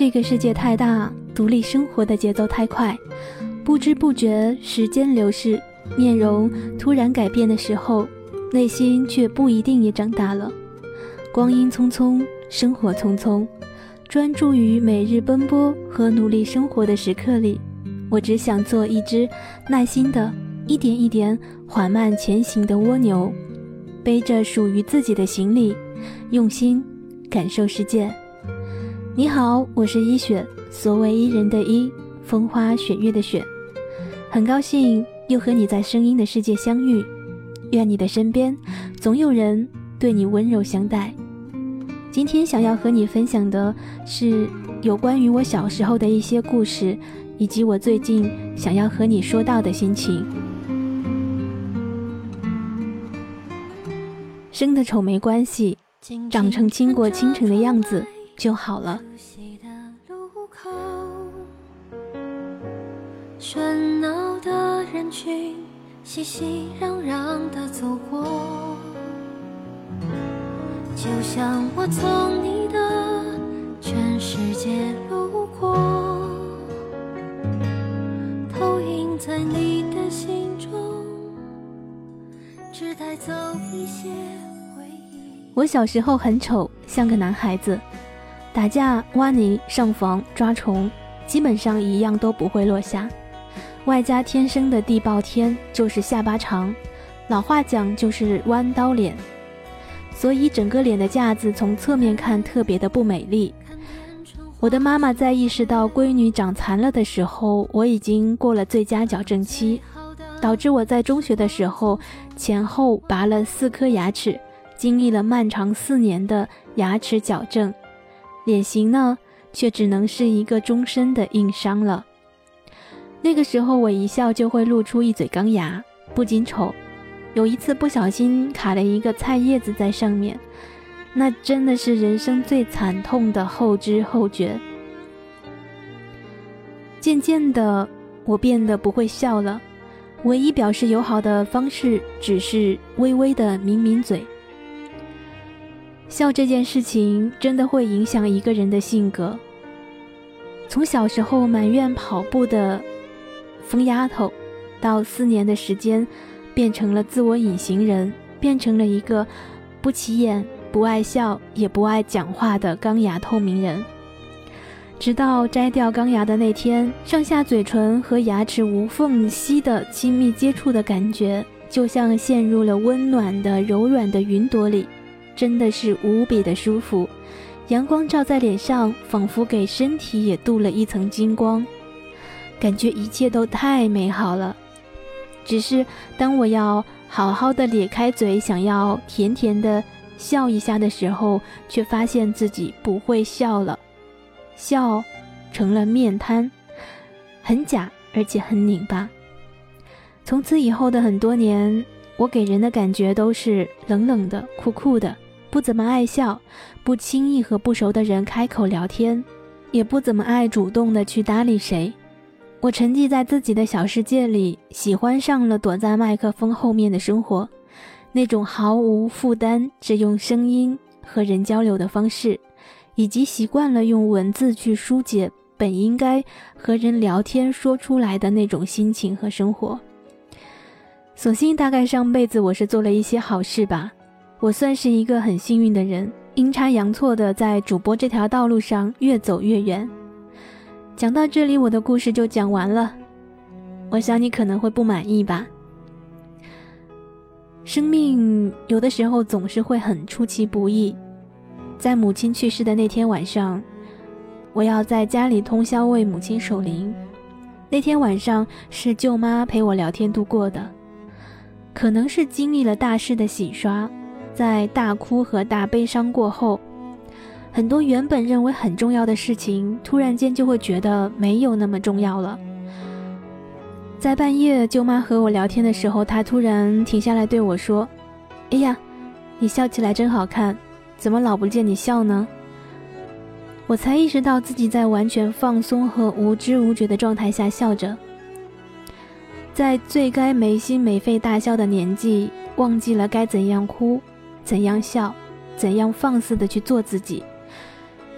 这个世界太大，独立生活的节奏太快，不知不觉时间流逝，面容突然改变的时候，内心却不一定也长大了。光阴匆匆，生活匆匆，专注于每日奔波和努力生活的时刻里，我只想做一只耐心的、一点一点缓慢前行的蜗牛，背着属于自己的行李，用心感受世界。你好，我是伊雪，所谓伊人的伊，风花雪月的雪，很高兴又和你在声音的世界相遇。愿你的身边总有人对你温柔相待。今天想要和你分享的是有关于我小时候的一些故事，以及我最近想要和你说到的心情。生的丑没关系，长成倾国倾城的样子。就好了。喧闹的人群，熙熙攘攘的走过，就像我从你的全世界路过，投影在你的心中，只带走一些回忆。我小时候很丑，像个男孩子。打架、挖泥、上房、抓虫，基本上一样都不会落下。外加天生的地爆天，就是下巴长，老话讲就是弯刀脸，所以整个脸的架子从侧面看特别的不美丽。我的妈妈在意识到闺女长残了的时候，我已经过了最佳矫正期，导致我在中学的时候前后拔了四颗牙齿，经历了漫长四年的牙齿矫正。脸型呢，却只能是一个终身的硬伤了。那个时候，我一笑就会露出一嘴钢牙，不仅丑，有一次不小心卡了一个菜叶子在上面，那真的是人生最惨痛的后知后觉。渐渐的，我变得不会笑了，唯一表示友好的方式，只是微微的抿抿嘴。笑这件事情真的会影响一个人的性格。从小时候埋怨跑步的疯丫头，到四年的时间，变成了自我隐形人，变成了一个不起眼、不爱笑也不爱讲话的钢牙透明人。直到摘掉钢牙的那天，上下嘴唇和牙齿无缝隙的亲密接触的感觉，就像陷入了温暖的、柔软的云朵里。真的是无比的舒服，阳光照在脸上，仿佛给身体也镀了一层金光，感觉一切都太美好了。只是当我要好好的咧开嘴，想要甜甜的笑一下的时候，却发现自己不会笑了，笑成了面瘫，很假，而且很拧巴。从此以后的很多年，我给人的感觉都是冷冷的、酷酷的。不怎么爱笑，不轻易和不熟的人开口聊天，也不怎么爱主动的去搭理谁。我沉寂在自己的小世界里，喜欢上了躲在麦克风后面的生活，那种毫无负担、只用声音和人交流的方式，以及习惯了用文字去疏解本应该和人聊天说出来的那种心情和生活。所幸，大概上辈子我是做了一些好事吧。我算是一个很幸运的人，阴差阳错的在主播这条道路上越走越远。讲到这里，我的故事就讲完了。我想你可能会不满意吧。生命有的时候总是会很出其不意。在母亲去世的那天晚上，我要在家里通宵为母亲守灵。那天晚上是舅妈陪我聊天度过的，可能是经历了大事的洗刷。在大哭和大悲伤过后，很多原本认为很重要的事情，突然间就会觉得没有那么重要了。在半夜，舅妈和我聊天的时候，她突然停下来对我说：“哎呀，你笑起来真好看，怎么老不见你笑呢？”我才意识到自己在完全放松和无知无觉的状态下笑着，在最该没心没肺大笑的年纪，忘记了该怎样哭。怎样笑，怎样放肆的去做自己，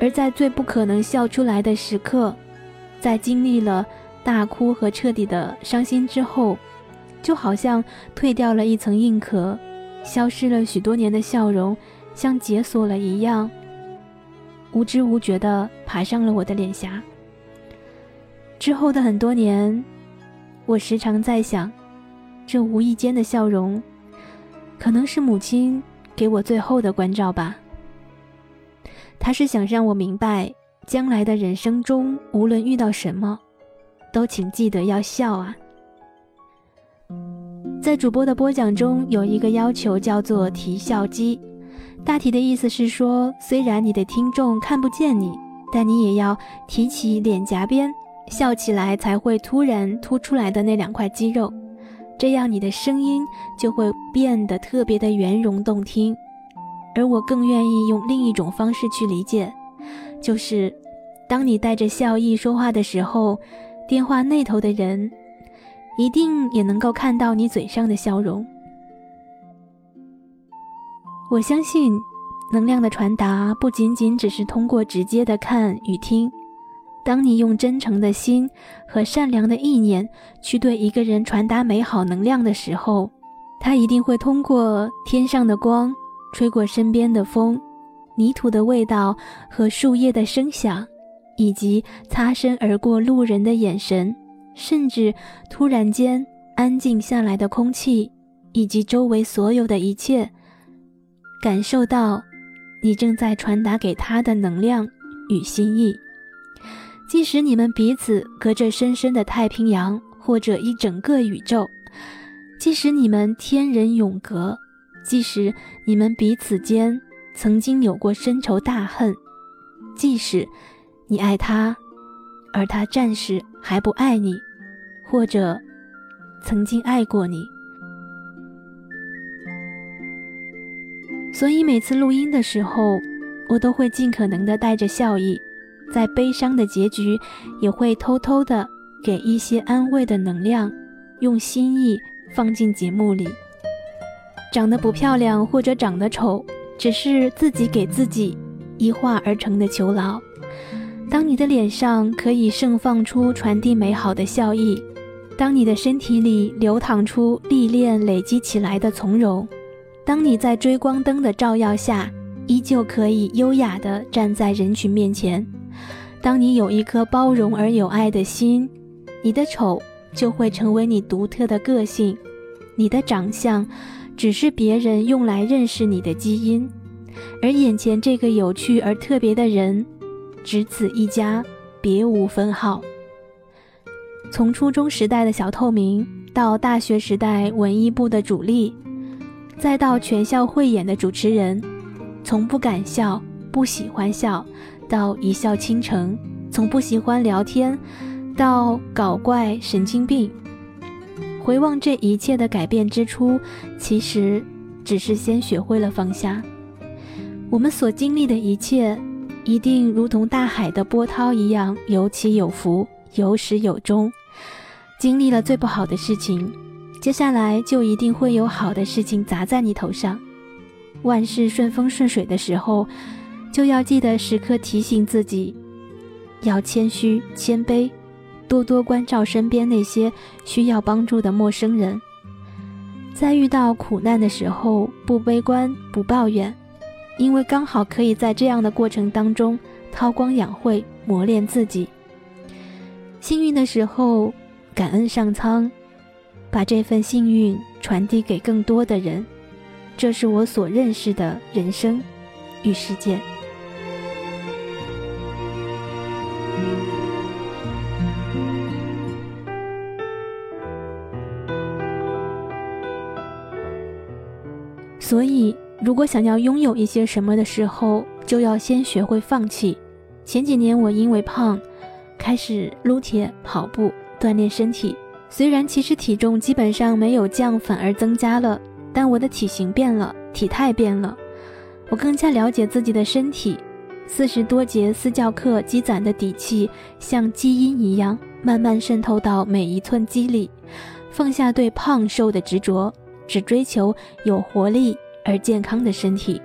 而在最不可能笑出来的时刻，在经历了大哭和彻底的伤心之后，就好像褪掉了一层硬壳，消失了许多年的笑容，像解锁了一样，无知无觉的爬上了我的脸颊。之后的很多年，我时常在想，这无意间的笑容，可能是母亲给我最后的关照吧。他是想让我明白，将来的人生中，无论遇到什么，都请记得要笑啊。在主播的播讲中，有一个要求叫做“提笑肌”，大体的意思是说，虽然你的听众看不见你，但你也要提起脸颊边，笑起来才会突然凸出来的那两块肌肉，这样你的声音就会变得特别的圆融动听。而我更愿意用另一种方式去理解，就是，当你带着笑意说话的时候，电话那头的人一定也能够看到你嘴上的笑容。我相信，能量的传达不仅仅只是通过直接的看与听，当你用真诚的心和善良的意念去对一个人传达美好能量的时候，他一定会通过天上的光。吹过身边的风，泥土的味道和树叶的声响，以及擦身而过路人的眼神，甚至突然间安静下来的空气，以及周围所有的一切，感受到你正在传达给他的能量与心意。即使你们彼此隔着深深的太平洋，或者一整个宇宙，即使你们天人永隔。即使你们彼此间曾经有过深仇大恨，即使你爱他，而他暂时还不爱你，或者曾经爱过你，所以每次录音的时候，我都会尽可能的带着笑意，在悲伤的结局，也会偷偷的给一些安慰的能量，用心意放进节目里。长得不漂亮或者长得丑，只是自己给自己一化而成的囚牢。当你的脸上可以盛放出传递美好的笑意，当你的身体里流淌出历练累积起来的从容，当你在追光灯的照耀下依旧可以优雅地站在人群面前，当你有一颗包容而有爱的心，你的丑就会成为你独特的个性，你的长相。只是别人用来认识你的基因，而眼前这个有趣而特别的人，只此一家，别无分号。从初中时代的小透明，到大学时代文艺部的主力，再到全校汇演的主持人，从不敢笑、不喜欢笑，到一笑倾城；从不喜欢聊天，到搞怪神经病。回望这一切的改变之初，其实只是先学会了放下。我们所经历的一切，一定如同大海的波涛一样，有起有伏，有始有终。经历了最不好的事情，接下来就一定会有好的事情砸在你头上。万事顺风顺水的时候，就要记得时刻提醒自己，要谦虚谦卑。多多关照身边那些需要帮助的陌生人，在遇到苦难的时候不悲观不抱怨，因为刚好可以在这样的过程当中韬光养晦，磨练自己。幸运的时候感恩上苍，把这份幸运传递给更多的人，这是我所认识的人生与世界。所以，如果想要拥有一些什么的时候，就要先学会放弃。前几年我因为胖，开始撸铁、跑步锻炼身体。虽然其实体重基本上没有降，反而增加了，但我的体型变了，体态变了。我更加了解自己的身体。四十多节私教课积攒的底气，像基因一样，慢慢渗透到每一寸肌里。放下对胖瘦的执着。只追求有活力而健康的身体。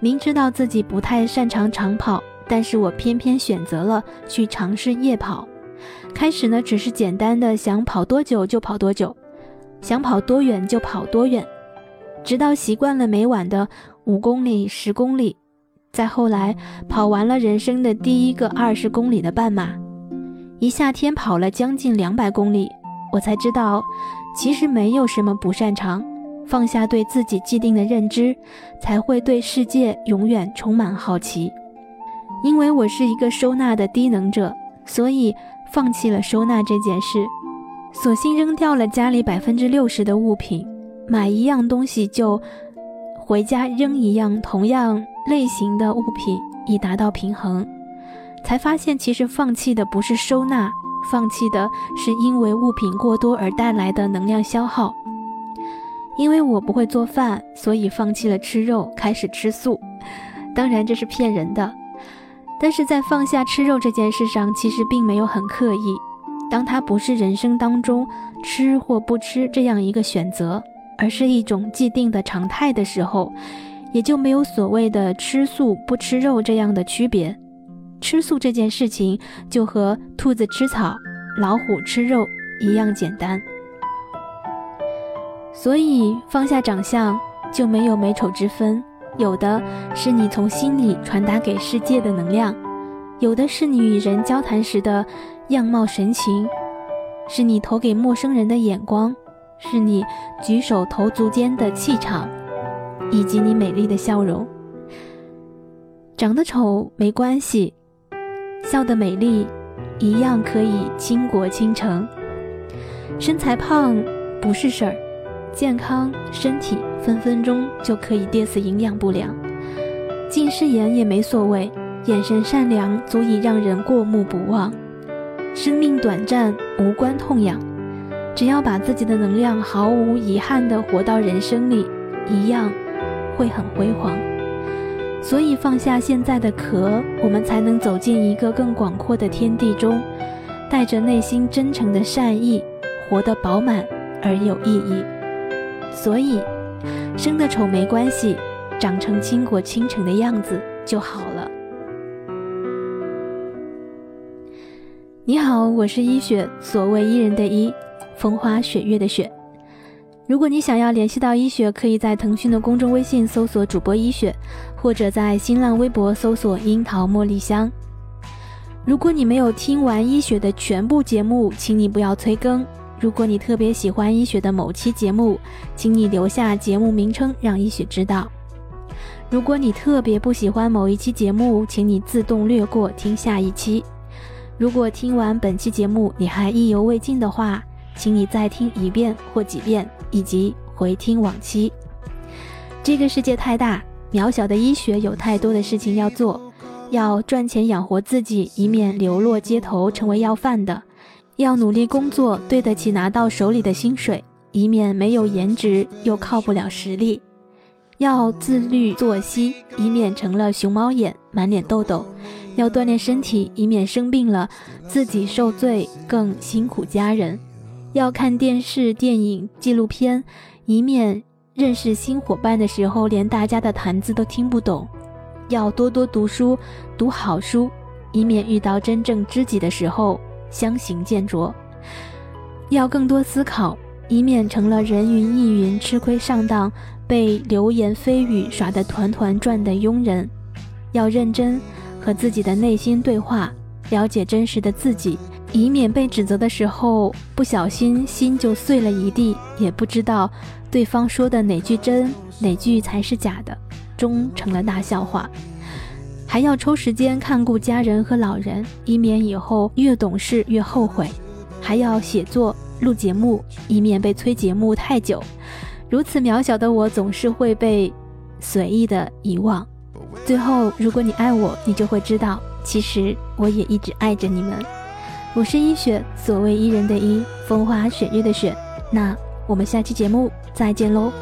明知道自己不太擅长长跑，但是我偏偏选择了去尝试夜跑。开始呢，只是简单的想跑多久就跑多久，想跑多远就跑多远，直到习惯了每晚的五公里、十公里，再后来跑完了人生的第一个二十公里的半马，一夏天跑了将近两百公里，我才知道，其实没有什么不擅长，放下对自己既定的认知，才会对世界永远充满好奇。因为我是一个收纳的低能者，所以。放弃了收纳这件事，索性扔掉了家里百分之六十的物品，买一样东西就回家扔一样同样类型的物品，以达到平衡。才发现，其实放弃的不是收纳，放弃的是因为物品过多而带来的能量消耗。因为我不会做饭，所以放弃了吃肉，开始吃素。当然，这是骗人的。但是在放下吃肉这件事上，其实并没有很刻意。当它不是人生当中吃或不吃这样一个选择，而是一种既定的常态的时候，也就没有所谓的吃素不吃肉这样的区别。吃素这件事情就和兔子吃草、老虎吃肉一样简单。所以放下长相就没有美丑之分。有的是你从心里传达给世界的能量，有的是你与人交谈时的样貌神情，是你投给陌生人的眼光，是你举手投足间的气场，以及你美丽的笑容。长得丑没关系，笑得美丽一样可以倾国倾城。身材胖不是事儿，健康身体。分分钟就可以跌死营养不良，近视眼也没所谓，眼神善良足以让人过目不忘。生命短暂，无关痛痒，只要把自己的能量毫无遗憾地活到人生里，一样会很辉煌。所以放下现在的壳，我们才能走进一个更广阔的天地中，带着内心真诚的善意，活得饱满而有意义。所以。生的丑没关系，长成倾国倾城的样子就好了。你好，我是医雪，所谓伊人的伊，风花雪月的雪。如果你想要联系到医雪，可以在腾讯的公众微信搜索主播医雪，或者在新浪微博搜索樱桃茉莉香。如果你没有听完医雪的全部节目，请你不要催更。如果你特别喜欢医学的某期节目，请你留下节目名称，让医学知道。如果你特别不喜欢某一期节目，请你自动略过，听下一期。如果听完本期节目你还意犹未尽的话，请你再听一遍或几遍，以及回听往期。这个世界太大，渺小的医学有太多的事情要做，要赚钱养活自己，以免流落街头成为要饭的。要努力工作，对得起拿到手里的薪水，以免没有颜值又靠不了实力；要自律作息，以免成了熊猫眼、满脸痘痘；要锻炼身体，以免生病了自己受罪，更辛苦家人；要看电视、电影、纪录片，以免认识新伙伴的时候连大家的谈资都听不懂；要多多读书，读好书，以免遇到真正知己的时候。相形见拙，要更多思考，以免成了人云亦云、吃亏上当、被流言蜚语耍得团团转的庸人。要认真和自己的内心对话，了解真实的自己，以免被指责的时候不小心心就碎了一地，也不知道对方说的哪句真，哪句才是假的，终成了大笑话。还要抽时间看顾家人和老人，以免以后越懂事越后悔；还要写作、录节目，以免被催节目太久。如此渺小的我，总是会被随意的遗忘。最后，如果你爱我，你就会知道，其实我也一直爱着你们。我是一雪，所谓伊人的伊，风花雪月的雪。那我们下期节目再见喽。